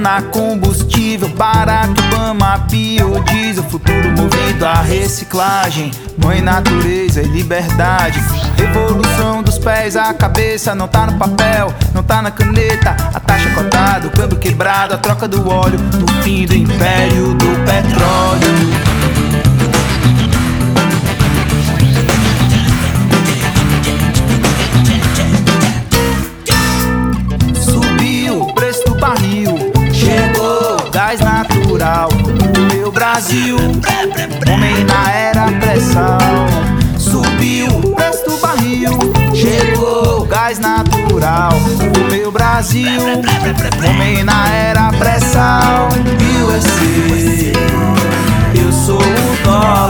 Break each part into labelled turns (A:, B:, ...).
A: cana, combustível barato, Bama, biodiesel, futuro movido à reciclagem. Mãe natureza e liberdade. Revolução dos pés à cabeça, não tá no papel, não tá na caneta. A taxa cotada, o câmbio quebrado, a troca do óleo, no fim do império do petróleo. Brasil. Homem na era pressão, subiu o preço do barril, chegou gás natural no meu Brasil. Homem na era pressão, USA. Eu sou o dólar,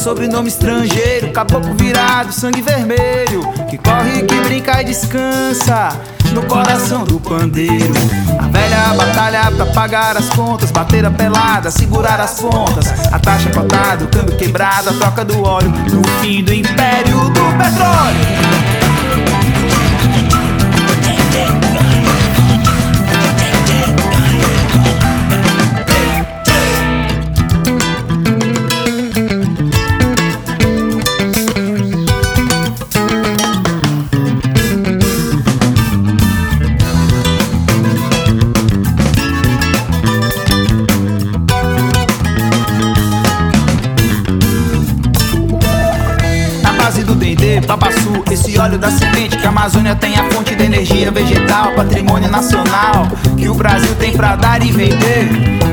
A: sobrenome estrangeiro, caboclo virado, sangue vermelho, que corre, que brinca e descansa no coração do pandeiro. A velha batalha pra pagar as contas, bater a pelada, segurar as pontas, a taxa cotada, o câmbio quebrado, a troca do óleo, no fim do império do petróleo. Do Dendê, Babaçu, esse óleo da semente Que a Amazônia tem a fonte de energia vegetal Patrimônio nacional que o Brasil tem pra dar e vender.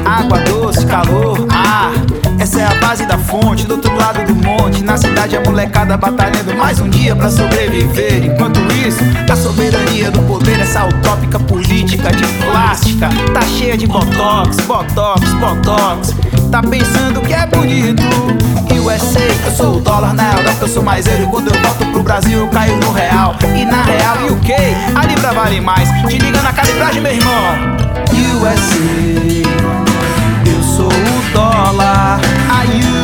A: Água doce, calor, ar Essa é a base da fonte, do outro lado do monte Na cidade a molecada batalhando mais um dia pra sobreviver. Enquanto isso, a soberania do poder Essa utópica política de plástica Tá cheia de botox, botox, botox. Tá pensando que é bonito USA, eu sou o dólar na Europa, eu sou mais ele Quando eu volto pro Brasil eu caio no real. E na real UK, a libra vale mais. Te liga na calibragem meu irmão. USA, eu sou o dólar. I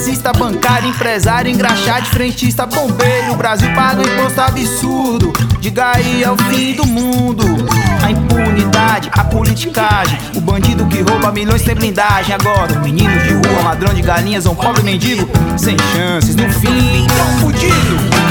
A: taxista, bancário, empresário, engraxate, frentista, bombeiro. O Brasil paga um imposto absurdo. Diga aí, é o fim do mundo. A impunidade, a politicagem. O bandido que rouba milhões sem blindagem. Agora, o menino de rua, ladrão de galinhas, um pobre mendigo. Sem chances, no fim, tão fudido.